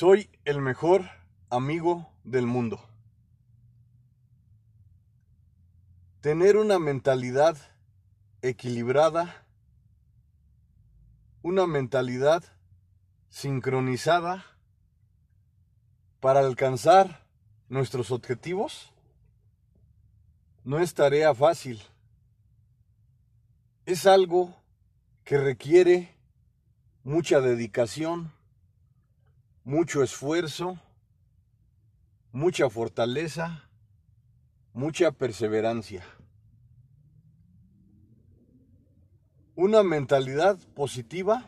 Soy el mejor amigo del mundo. Tener una mentalidad equilibrada, una mentalidad sincronizada para alcanzar nuestros objetivos no es tarea fácil. Es algo que requiere mucha dedicación, mucho esfuerzo, mucha fortaleza, mucha perseverancia. Una mentalidad positiva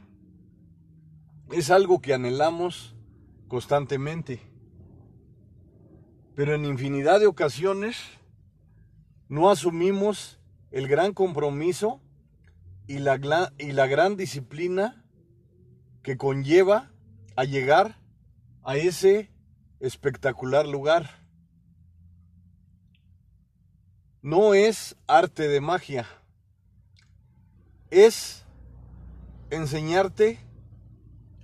es algo que anhelamos constantemente, pero en infinidad de ocasiones no asumimos el gran compromiso y la, y la gran disciplina que conlleva a llegar a ese espectacular lugar. No es arte de magia, es enseñarte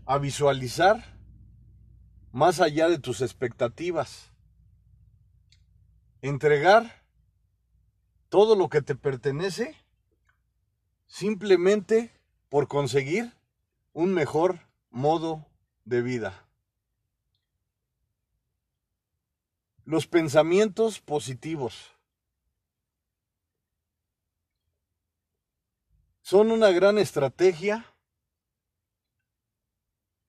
a visualizar más allá de tus expectativas, entregar todo lo que te pertenece simplemente por conseguir un mejor modo de vida. Los pensamientos positivos son una gran estrategia,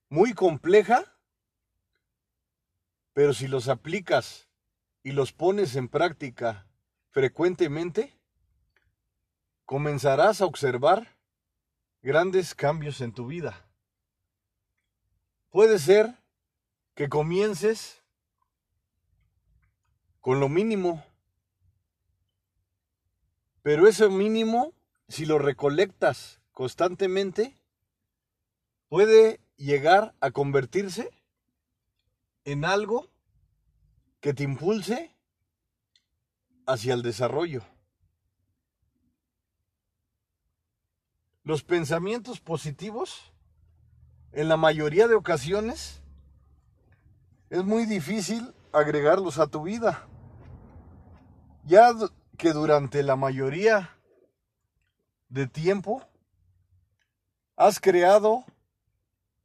muy compleja, pero si los aplicas y los pones en práctica frecuentemente, comenzarás a observar grandes cambios en tu vida. Puede ser que comiences con lo mínimo, pero ese mínimo, si lo recolectas constantemente, puede llegar a convertirse en algo que te impulse hacia el desarrollo. Los pensamientos positivos, en la mayoría de ocasiones, es muy difícil agregarlos a tu vida. Ya que durante la mayoría de tiempo has creado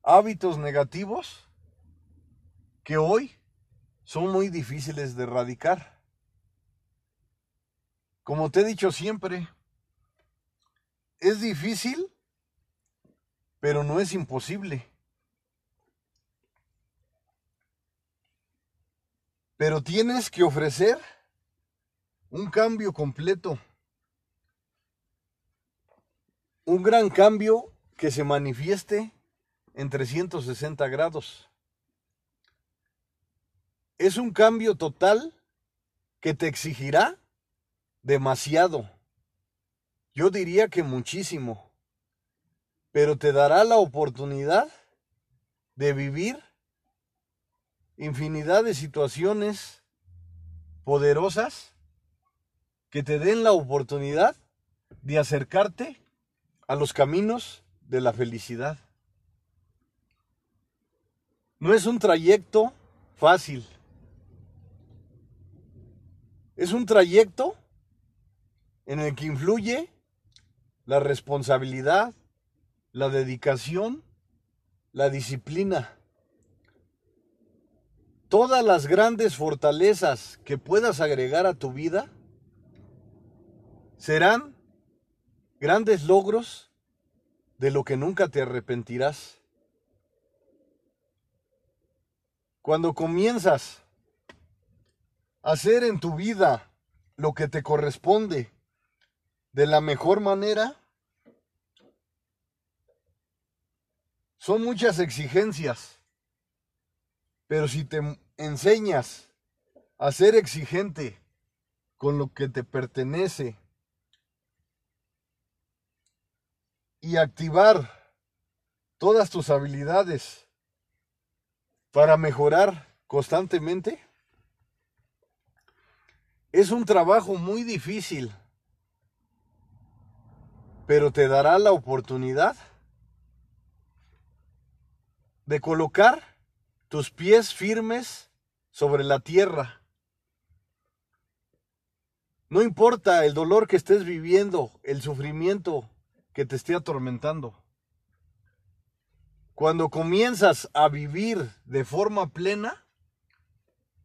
hábitos negativos que hoy son muy difíciles de erradicar. Como te he dicho siempre, es difícil, pero no es imposible. Pero tienes que ofrecer un cambio completo. Un gran cambio que se manifieste en 360 grados. Es un cambio total que te exigirá demasiado. Yo diría que muchísimo. Pero te dará la oportunidad de vivir infinidad de situaciones poderosas que te den la oportunidad de acercarte a los caminos de la felicidad. No es un trayecto fácil. Es un trayecto en el que influye la responsabilidad, la dedicación, la disciplina. Todas las grandes fortalezas que puedas agregar a tu vida serán grandes logros de lo que nunca te arrepentirás. Cuando comienzas a hacer en tu vida lo que te corresponde de la mejor manera, son muchas exigencias, pero si te enseñas a ser exigente con lo que te pertenece, y activar todas tus habilidades para mejorar constantemente, es un trabajo muy difícil, pero te dará la oportunidad de colocar tus pies firmes sobre la tierra. No importa el dolor que estés viviendo, el sufrimiento que te esté atormentando. Cuando comienzas a vivir de forma plena,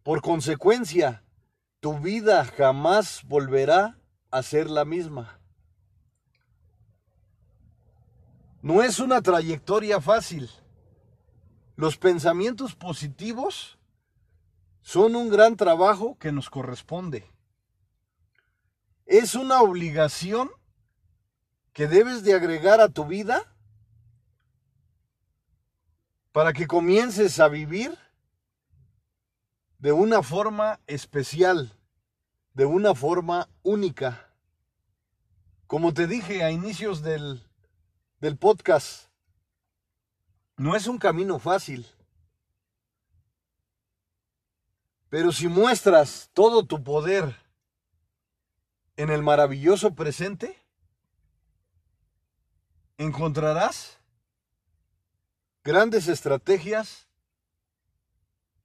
por consecuencia, tu vida jamás volverá a ser la misma. No es una trayectoria fácil. Los pensamientos positivos son un gran trabajo que nos corresponde. Es una obligación que debes de agregar a tu vida para que comiences a vivir de una forma especial, de una forma única. Como te dije a inicios del del podcast. No es un camino fácil. Pero si muestras todo tu poder en el maravilloso presente, encontrarás grandes estrategias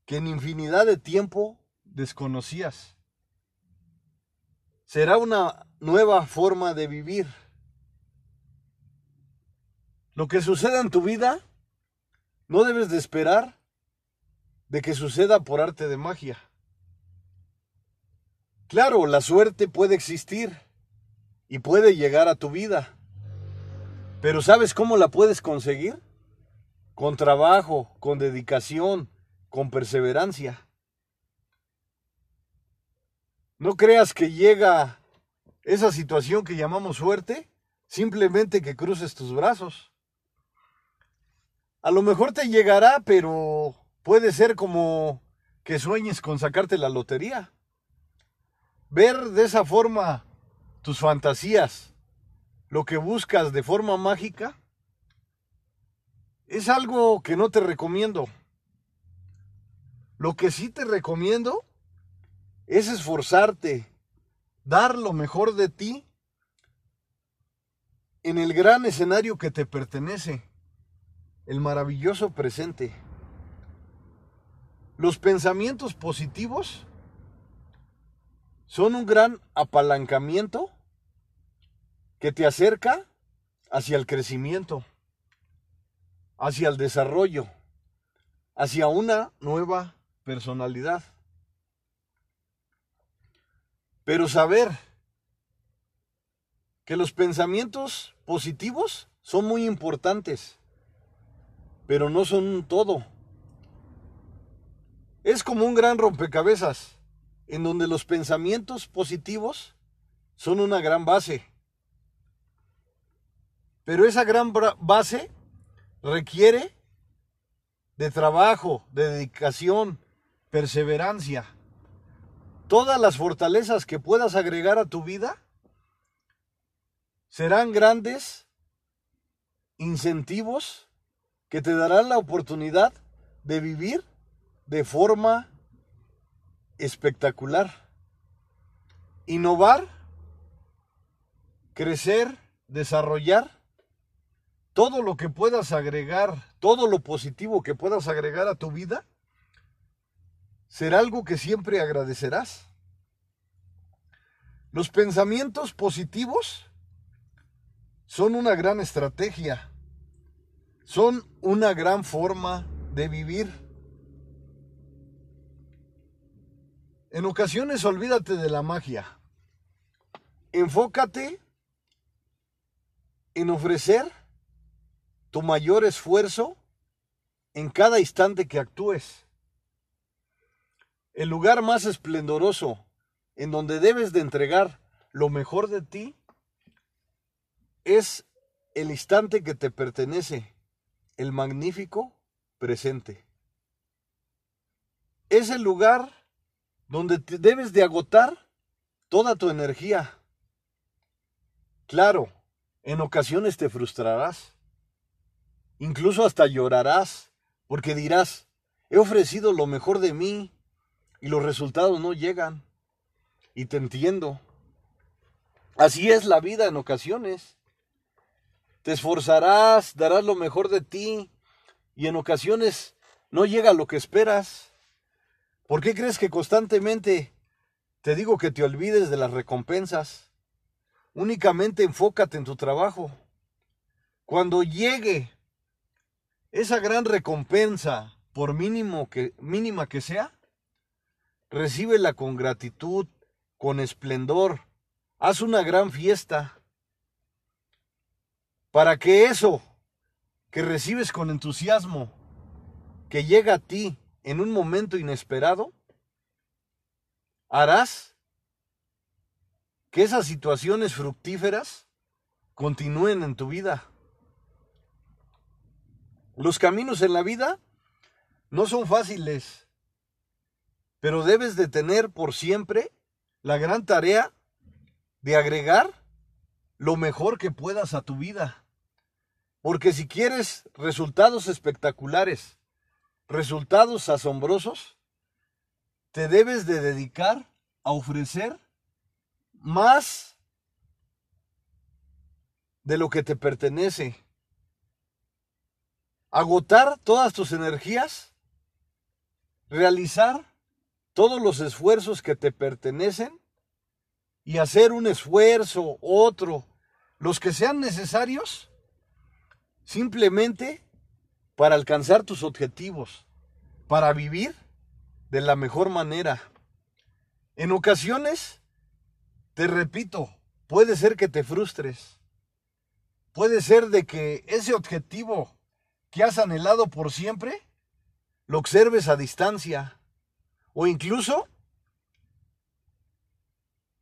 que en infinidad de tiempo desconocías. Será una nueva forma de vivir. Lo que suceda en tu vida, no debes de esperar de que suceda por arte de magia. Claro, la suerte puede existir y puede llegar a tu vida. Pero ¿sabes cómo la puedes conseguir? Con trabajo, con dedicación, con perseverancia. No creas que llega esa situación que llamamos suerte simplemente que cruces tus brazos. A lo mejor te llegará, pero puede ser como que sueñes con sacarte la lotería. Ver de esa forma tus fantasías, lo que buscas de forma mágica, es algo que no te recomiendo. Lo que sí te recomiendo es esforzarte, dar lo mejor de ti en el gran escenario que te pertenece el maravilloso presente. Los pensamientos positivos son un gran apalancamiento que te acerca hacia el crecimiento, hacia el desarrollo, hacia una nueva personalidad. Pero saber que los pensamientos positivos son muy importantes pero no son todo. Es como un gran rompecabezas, en donde los pensamientos positivos son una gran base. Pero esa gran base requiere de trabajo, de dedicación, perseverancia. Todas las fortalezas que puedas agregar a tu vida serán grandes incentivos que te darán la oportunidad de vivir de forma espectacular. Innovar, crecer, desarrollar, todo lo que puedas agregar, todo lo positivo que puedas agregar a tu vida, será algo que siempre agradecerás. Los pensamientos positivos son una gran estrategia son una gran forma de vivir. En ocasiones olvídate de la magia. Enfócate en ofrecer tu mayor esfuerzo en cada instante que actúes. El lugar más esplendoroso en donde debes de entregar lo mejor de ti es el instante que te pertenece el magnífico presente. Es el lugar donde te debes de agotar toda tu energía. Claro, en ocasiones te frustrarás, incluso hasta llorarás, porque dirás, he ofrecido lo mejor de mí y los resultados no llegan. Y te entiendo. Así es la vida en ocasiones te esforzarás, darás lo mejor de ti y en ocasiones no llega lo que esperas? ¿Por qué crees que constantemente te digo que te olvides de las recompensas? Únicamente enfócate en tu trabajo. Cuando llegue esa gran recompensa, por mínimo que, mínima que sea, recíbela con gratitud, con esplendor. Haz una gran fiesta para que eso que recibes con entusiasmo, que llega a ti en un momento inesperado, harás que esas situaciones fructíferas continúen en tu vida. Los caminos en la vida no son fáciles, pero debes de tener por siempre la gran tarea de agregar lo mejor que puedas a tu vida. Porque si quieres resultados espectaculares, resultados asombrosos, te debes de dedicar a ofrecer más de lo que te pertenece. Agotar todas tus energías, realizar todos los esfuerzos que te pertenecen y hacer un esfuerzo, otro, los que sean necesarios, simplemente para alcanzar tus objetivos, para vivir de la mejor manera. En ocasiones te repito, puede ser que te frustres. Puede ser de que ese objetivo que has anhelado por siempre, lo observes a distancia. O incluso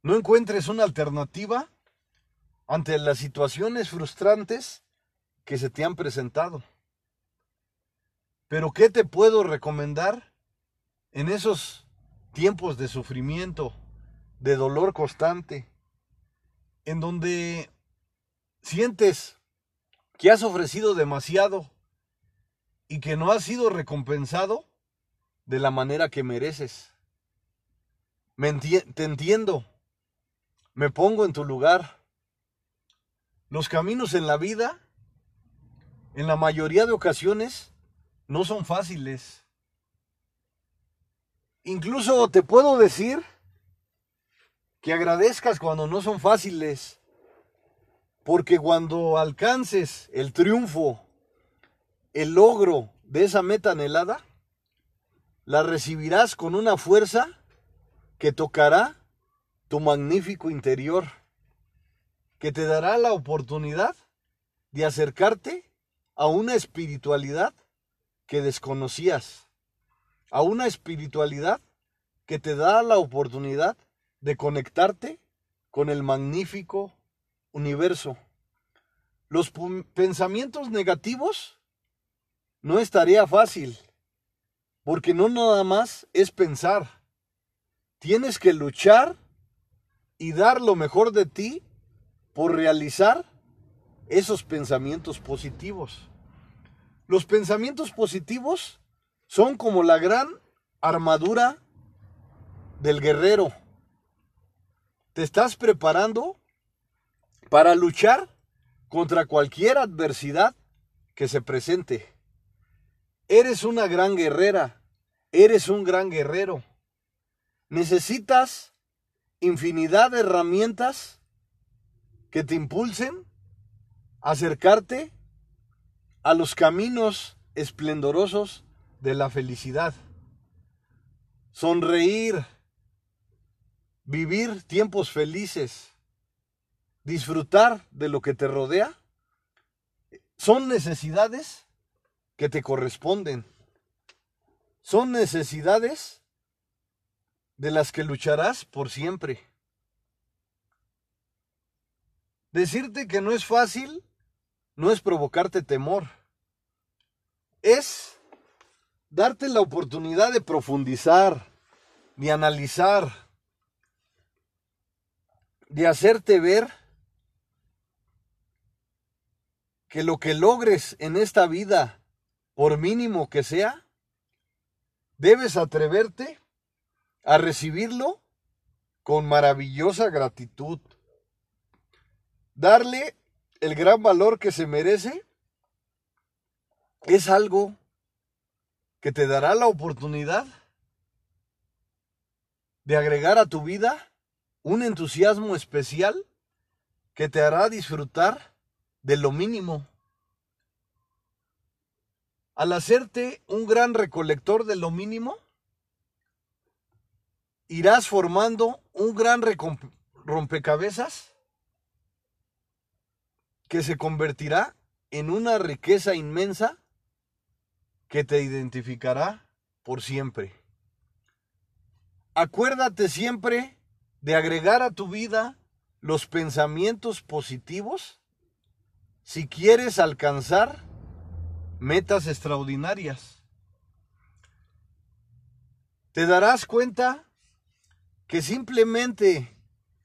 no encuentres una alternativa ante las situaciones frustrantes que se te han presentado. Pero ¿qué te puedo recomendar en esos tiempos de sufrimiento? de dolor constante, en donde sientes que has ofrecido demasiado y que no has sido recompensado de la manera que mereces. Me te entiendo, me pongo en tu lugar. Los caminos en la vida, en la mayoría de ocasiones, no son fáciles. Incluso te puedo decir que agradezcas cuando no son fáciles, porque cuando alcances el triunfo, el logro de esa meta anhelada, la recibirás con una fuerza que tocará tu magnífico interior, que te dará la oportunidad de acercarte a una espiritualidad que desconocías, a una espiritualidad que te da la oportunidad de conectarte con el magnífico universo. Los pensamientos negativos no estaría fácil, porque no nada más es pensar. Tienes que luchar y dar lo mejor de ti por realizar esos pensamientos positivos. Los pensamientos positivos son como la gran armadura del guerrero te estás preparando para luchar contra cualquier adversidad que se presente. Eres una gran guerrera, eres un gran guerrero. Necesitas infinidad de herramientas que te impulsen a acercarte a los caminos esplendorosos de la felicidad. Sonreír, vivir tiempos felices, disfrutar de lo que te rodea, son necesidades que te corresponden. Son necesidades de las que lucharás por siempre. Decirte que no es fácil no es provocarte temor. Es darte la oportunidad de profundizar, de analizar, de hacerte ver que lo que logres en esta vida, por mínimo que sea, debes atreverte a recibirlo con maravillosa gratitud. Darle el gran valor que se merece es algo que te dará la oportunidad de agregar a tu vida un entusiasmo especial que te hará disfrutar de lo mínimo. Al hacerte un gran recolector de lo mínimo, irás formando un gran rompecabezas que se convertirá en una riqueza inmensa que te identificará por siempre. Acuérdate siempre de agregar a tu vida los pensamientos positivos si quieres alcanzar metas extraordinarias. Te darás cuenta que simplemente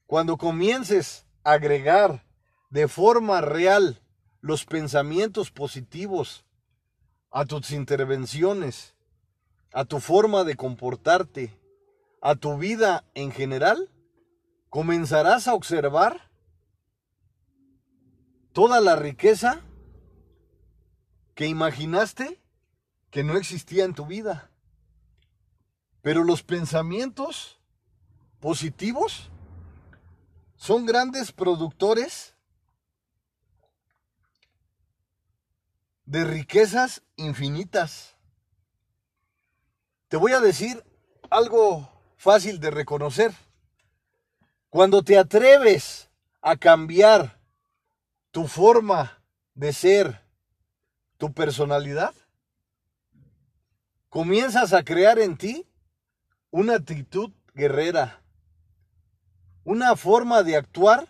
cuando comiences a agregar de forma real los pensamientos positivos a tus intervenciones, a tu forma de comportarte, a tu vida en general, comenzarás a observar toda la riqueza que imaginaste que no existía en tu vida. Pero los pensamientos positivos son grandes productores de riquezas infinitas. Te voy a decir algo fácil de reconocer. Cuando te atreves a cambiar tu forma de ser, tu personalidad, comienzas a crear en ti una actitud guerrera, una forma de actuar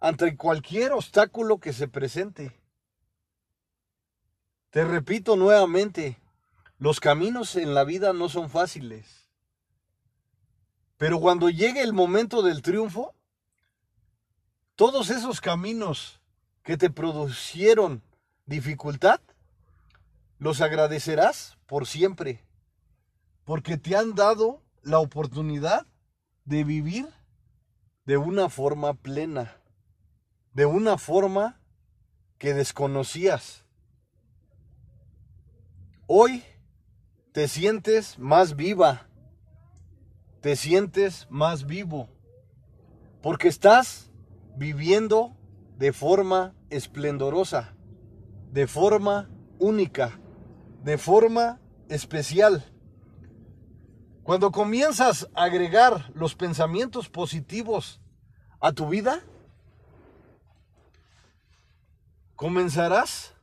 ante cualquier obstáculo que se presente. Te repito nuevamente, los caminos en la vida no son fáciles. Pero cuando llegue el momento del triunfo, todos esos caminos que te producieron dificultad, los agradecerás por siempre, porque te han dado la oportunidad de vivir de una forma plena, de una forma que desconocías. Hoy te sientes más viva, te sientes más vivo, porque estás viviendo de forma esplendorosa, de forma única, de forma especial. Cuando comienzas a agregar los pensamientos positivos a tu vida, comenzarás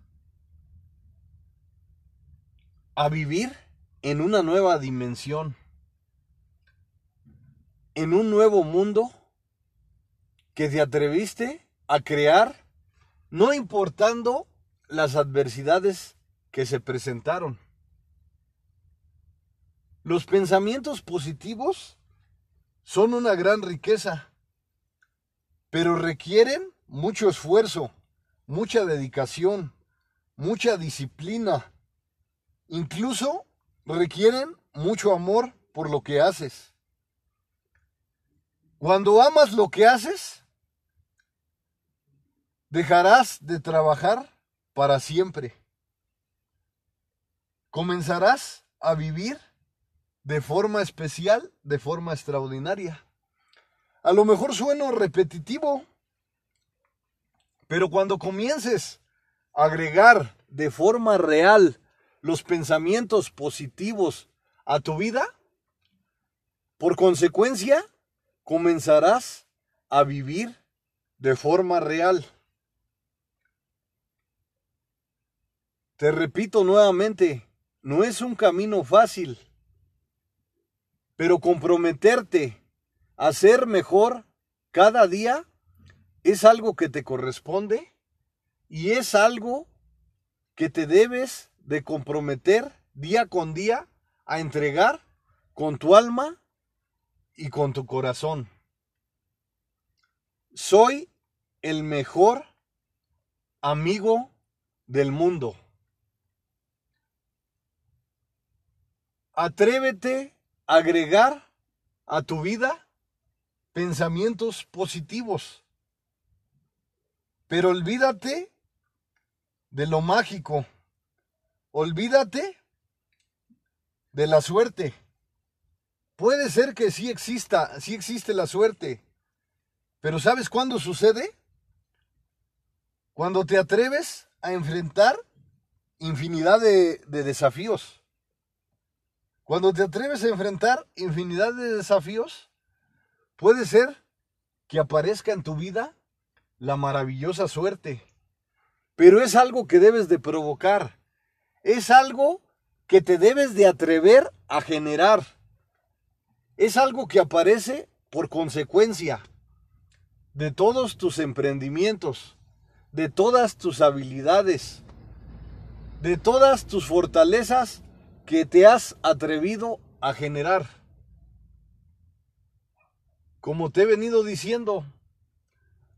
a vivir en una nueva dimensión, en un nuevo mundo que te atreviste a crear, no importando las adversidades que se presentaron. Los pensamientos positivos son una gran riqueza, pero requieren mucho esfuerzo, mucha dedicación, mucha disciplina, Incluso requieren mucho amor por lo que haces. Cuando amas lo que haces, dejarás de trabajar para siempre. Comenzarás a vivir de forma especial, de forma extraordinaria. A lo mejor sueno repetitivo, pero cuando comiences a agregar de forma real los pensamientos positivos a tu vida, por consecuencia, comenzarás a vivir de forma real. Te repito nuevamente, no es un camino fácil, pero comprometerte a ser mejor cada día es algo que te corresponde y es algo que te debes de comprometer día con día a entregar con tu alma y con tu corazón. Soy el mejor amigo del mundo. Atrévete a agregar a tu vida pensamientos positivos. Pero olvídate de lo mágico Olvídate de la suerte. Puede ser que sí exista, sí existe la suerte, pero ¿sabes cuándo sucede? Cuando te atreves a enfrentar infinidad de, de desafíos. Cuando te atreves a enfrentar infinidad de desafíos, puede ser que aparezca en tu vida la maravillosa suerte. Pero es algo que debes de provocar. Es algo que te debes de atrever a generar. Es algo que aparece por consecuencia de todos tus emprendimientos, de todas tus habilidades, de todas tus fortalezas que te has atrevido a generar. Como te he venido diciendo,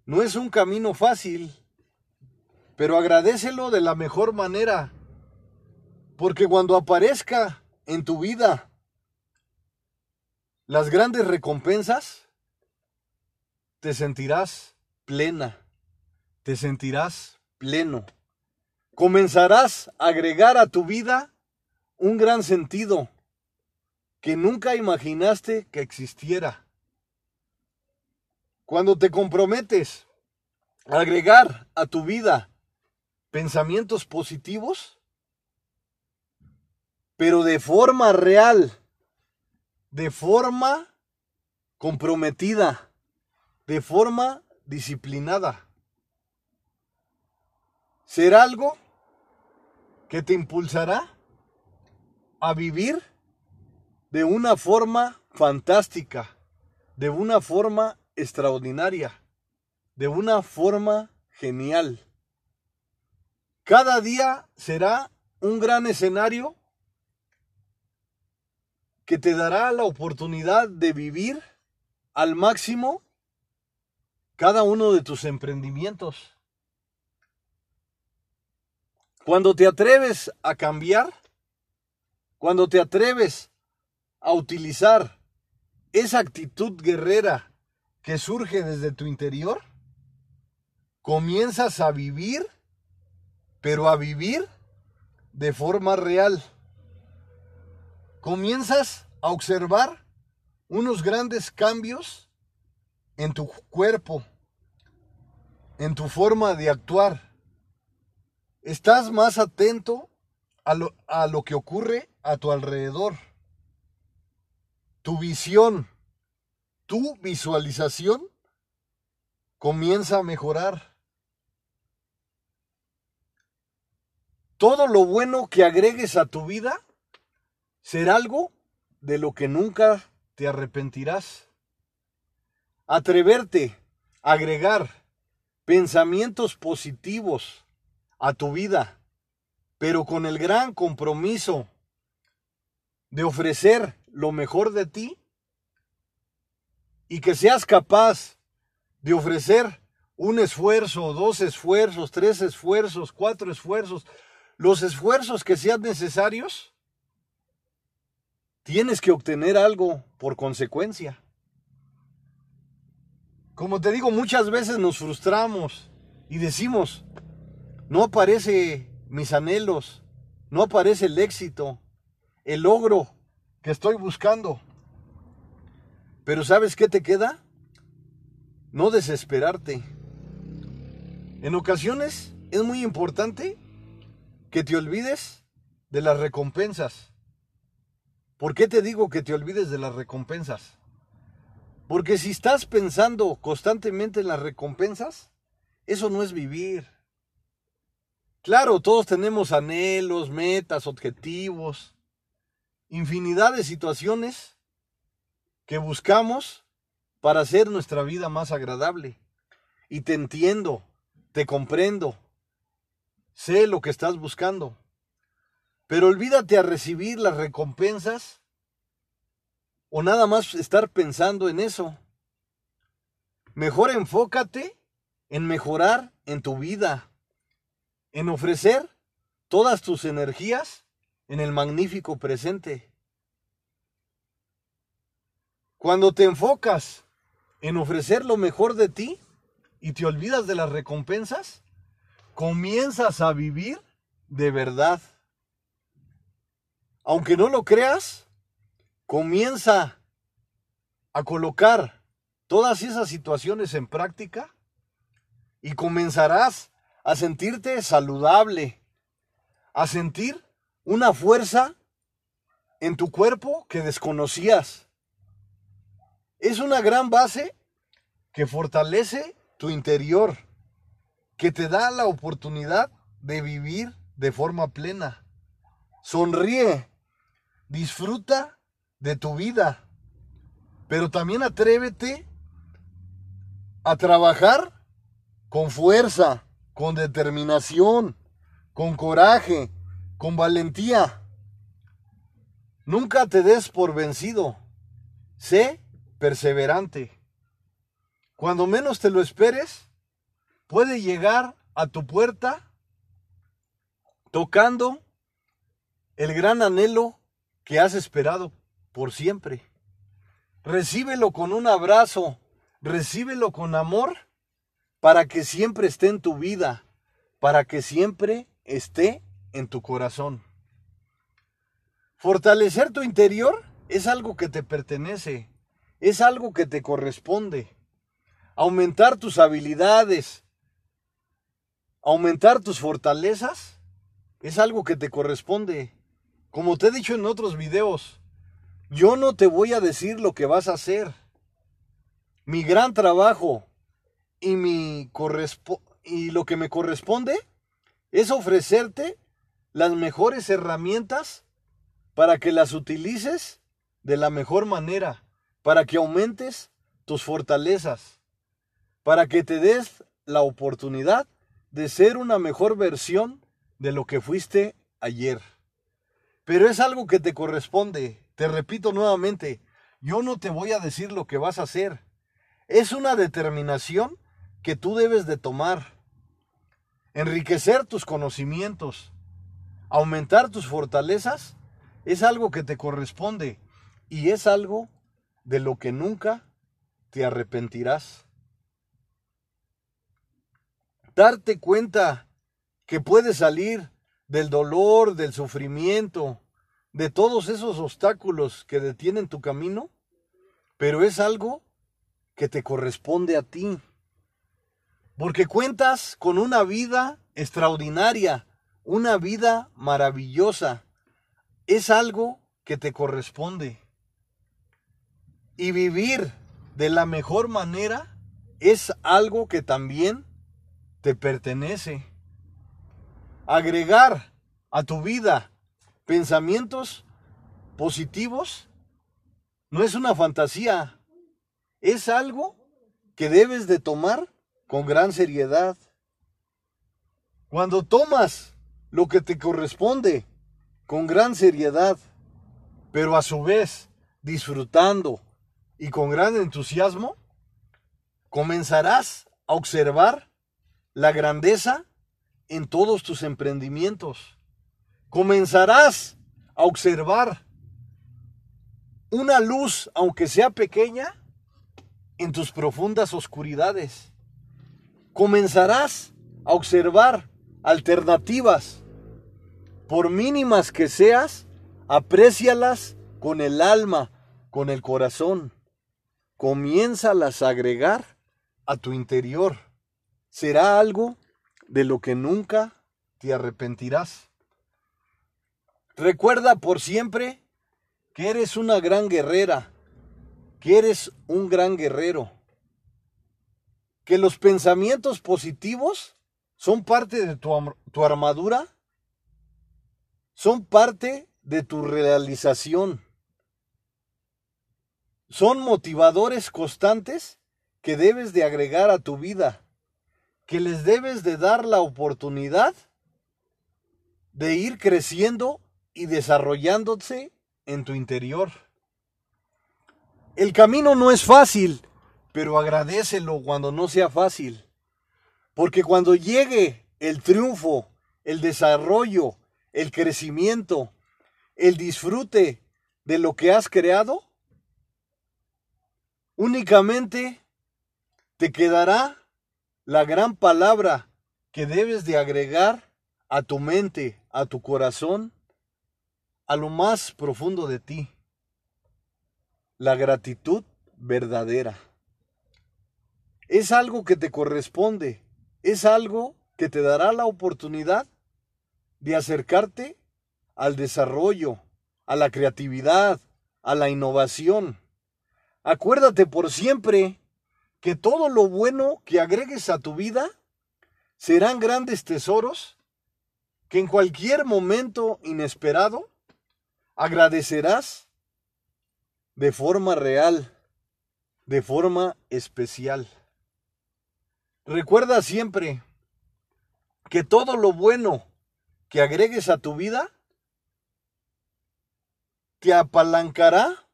no es un camino fácil, pero agradecelo de la mejor manera, porque cuando aparezca en tu vida las grandes recompensas, te sentirás plena, te sentirás pleno. Comenzarás a agregar a tu vida un gran sentido que nunca imaginaste que existiera. Cuando te comprometes a agregar a tu vida pensamientos positivos, pero de forma real, de forma comprometida, de forma disciplinada. Será algo que te impulsará a vivir de una forma fantástica, de una forma extraordinaria, de una forma genial. Cada día será un gran escenario que te dará la oportunidad de vivir al máximo cada uno de tus emprendimientos. Cuando te atreves a cambiar, cuando te atreves a utilizar esa actitud guerrera que surge desde tu interior, comienzas a vivir, pero a vivir de forma real. Comienzas a observar unos grandes cambios en tu cuerpo, en tu forma de actuar. Estás más atento a lo, a lo que ocurre a tu alrededor. Tu visión tu visualización comienza a mejorar. Todo lo bueno que agregues a tu vida será algo de lo que nunca te arrepentirás. Atreverte a agregar pensamientos positivos a tu vida, pero con el gran compromiso de ofrecer lo mejor de ti, y que seas capaz de ofrecer un esfuerzo, dos esfuerzos, tres esfuerzos, cuatro esfuerzos, los esfuerzos que sean necesarios, tienes que obtener algo por consecuencia. Como te digo, muchas veces nos frustramos y decimos, no aparece mis anhelos, no aparece el éxito, el logro que estoy buscando. Pero ¿sabes qué te queda? No desesperarte. En ocasiones es muy importante que te olvides de las recompensas. ¿Por qué te digo que te olvides de las recompensas? Porque si estás pensando constantemente en las recompensas, eso no es vivir. Claro, todos tenemos anhelos, metas, objetivos, infinidad de situaciones que buscamos para hacer nuestra vida más agradable. Y te entiendo, te comprendo, sé lo que estás buscando. Pero olvídate a recibir las recompensas o nada más estar pensando en eso. Mejor enfócate en mejorar en tu vida, en ofrecer todas tus energías en el magnífico presente. Cuando te enfocas en ofrecer lo mejor de ti y te olvidas de las recompensas, comienzas a vivir de verdad. aunque no lo creas, comienza a colocar todas esas situaciones en práctica y comenzarás a sentirte saludable, a sentir una fuerza en tu cuerpo que desconocías. Es una gran base que fortalece tu interior, que te da la oportunidad de vivir de forma plena. Sonríe, disfruta de tu vida, pero también atrévete a trabajar con fuerza, con determinación, con coraje, con valentía. Nunca te des por vencido. Sé perseverante. Cuando menos te lo esperes, puede llegar a tu puerta tocando el gran anhelo que has esperado por siempre. Recíbelo con un abrazo, recíbelo con amor, para que siempre esté en tu vida, para que siempre esté en tu corazón. Fortalecer tu interior es algo que te pertenece, es algo que te corresponde. Aumentar tus habilidades, aumentar tus fortalezas, es algo que te corresponde. Como te he dicho en otros videos, yo no te voy a decir lo que vas a hacer. Mi gran trabajo y, mi y lo que me corresponde es ofrecerte las mejores herramientas para que las utilices de la mejor manera, para que aumentes tus fortalezas, para que te des la oportunidad de ser una mejor versión de lo que fuiste ayer. Pero es algo que te corresponde. Te repito nuevamente, yo no te voy a decir lo que vas a hacer. Es una determinación que tú debes de tomar. Enriquecer tus conocimientos, aumentar tus fortalezas, es algo que te corresponde y es algo de lo que nunca te arrepentirás. Darte cuenta que puedes salir del dolor, del sufrimiento, de todos esos obstáculos que detienen tu camino, pero es algo que te corresponde a ti. Porque cuentas con una vida extraordinaria, una vida maravillosa. Es algo que te corresponde. Y vivir de la mejor manera es algo que también te pertenece agregar a tu vida pensamientos positivos no es una fantasía, es algo que debes de tomar con gran seriedad. Cuando tomas lo que te corresponde con gran seriedad, pero a su vez disfrutando y con gran entusiasmo, comenzarás a observar la grandeza en todos tus emprendimientos. Comenzarás a observar una luz, aunque sea pequeña, en tus profundas oscuridades. Comenzarás a observar alternativas. Por mínimas que seas, aprécialas con el alma, con el corazón. Comiénzalas a agregar a tu interior. Será algo de lo que nunca te arrepentirás. Recuerda por siempre que eres una gran guerrera, que eres un gran guerrero, que los pensamientos positivos son parte de tu, tu armadura, son parte de tu realización, son motivadores constantes que debes de agregar a tu vida que les debes de dar la oportunidad de ir creciendo y desarrollándose en tu interior. El camino no es fácil, pero agradecelo cuando no sea fácil. Porque cuando llegue el triunfo, el desarrollo, el crecimiento, el disfrute de lo que has creado, únicamente te quedará la gran palabra que debes de agregar a tu mente, a tu corazón, a lo más profundo de ti. La gratitud verdadera. Es algo que te corresponde, es algo que te dará la oportunidad de acercarte al desarrollo, a la creatividad, a la innovación. Acuérdate por siempre que todo lo bueno que agregues a tu vida serán grandes tesoros que en cualquier momento inesperado agradecerás de forma real, de forma especial. Recuerda siempre que todo lo bueno que agregues a tu vida te apalancará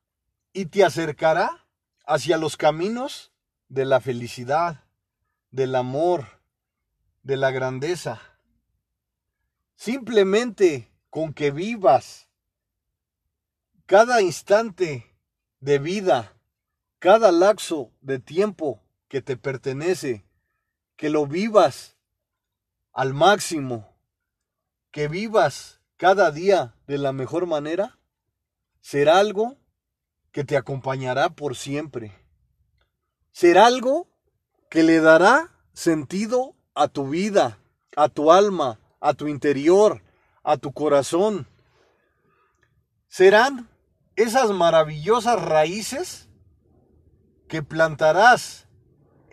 y te acercará hacia los caminos de la felicidad, del amor, de la grandeza. Simplemente con que vivas cada instante de vida, cada lapso de tiempo que te pertenece, que lo vivas al máximo, que vivas cada día de la mejor manera, será algo que te acompañará por siempre. Será algo que le dará sentido a tu vida, a tu alma, a tu interior, a tu corazón. Serán esas maravillosas raíces que plantarás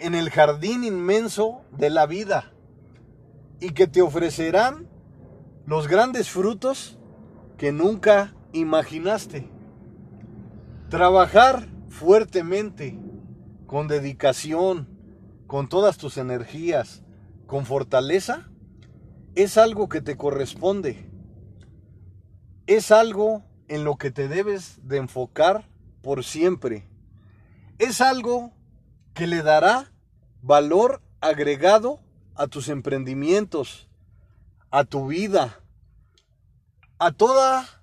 en el jardín inmenso de la vida y que te ofrecerán los grandes frutos que nunca imaginaste. Trabajar fuertemente, con dedicación, con todas tus energías, con fortaleza, es algo que te corresponde. Es algo en lo que te debes de enfocar por siempre. Es algo que le dará valor agregado a tus emprendimientos, a tu vida, a todas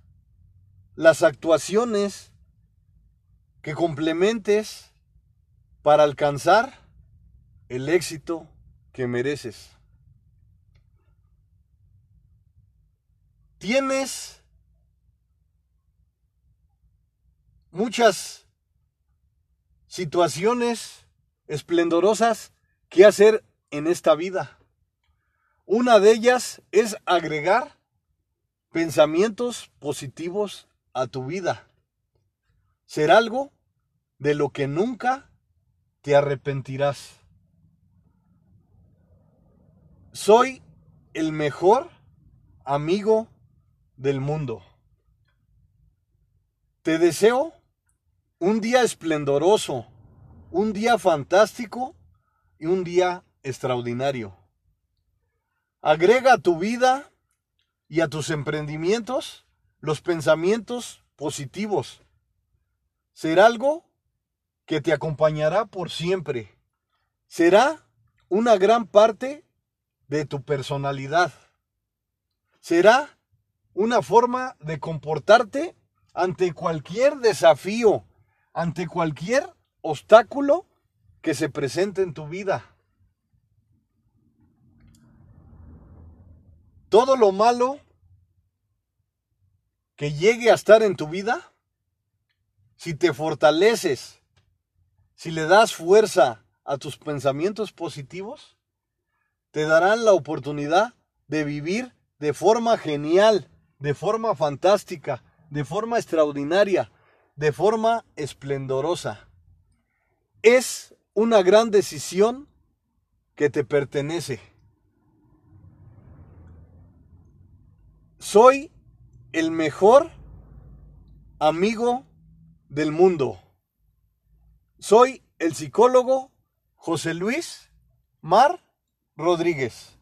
las actuaciones que complementes para alcanzar el éxito que mereces. Tienes muchas situaciones esplendorosas que hacer en esta vida. Una de ellas es agregar pensamientos positivos a tu vida. Ser algo de lo que nunca te arrepentirás. Soy el mejor amigo del mundo. Te deseo un día esplendoroso, un día fantástico y un día extraordinario. Agrega a tu vida y a tus emprendimientos los pensamientos positivos. Será algo que te acompañará por siempre. Será una gran parte de tu personalidad. Será una forma de comportarte ante cualquier desafío ante cualquier obstáculo que se presente en tu vida. Todo lo malo que llegue a estar en tu vida, si te fortaleces, si le das fuerza a tus pensamientos positivos, te darán la oportunidad de vivir de forma genial, de forma fantástica, de forma extraordinaria, de forma esplendorosa. Es una gran decisión que te pertenece. Soy el mejor amigo del mundo. Soy el psicólogo José Luis Mar Rodríguez.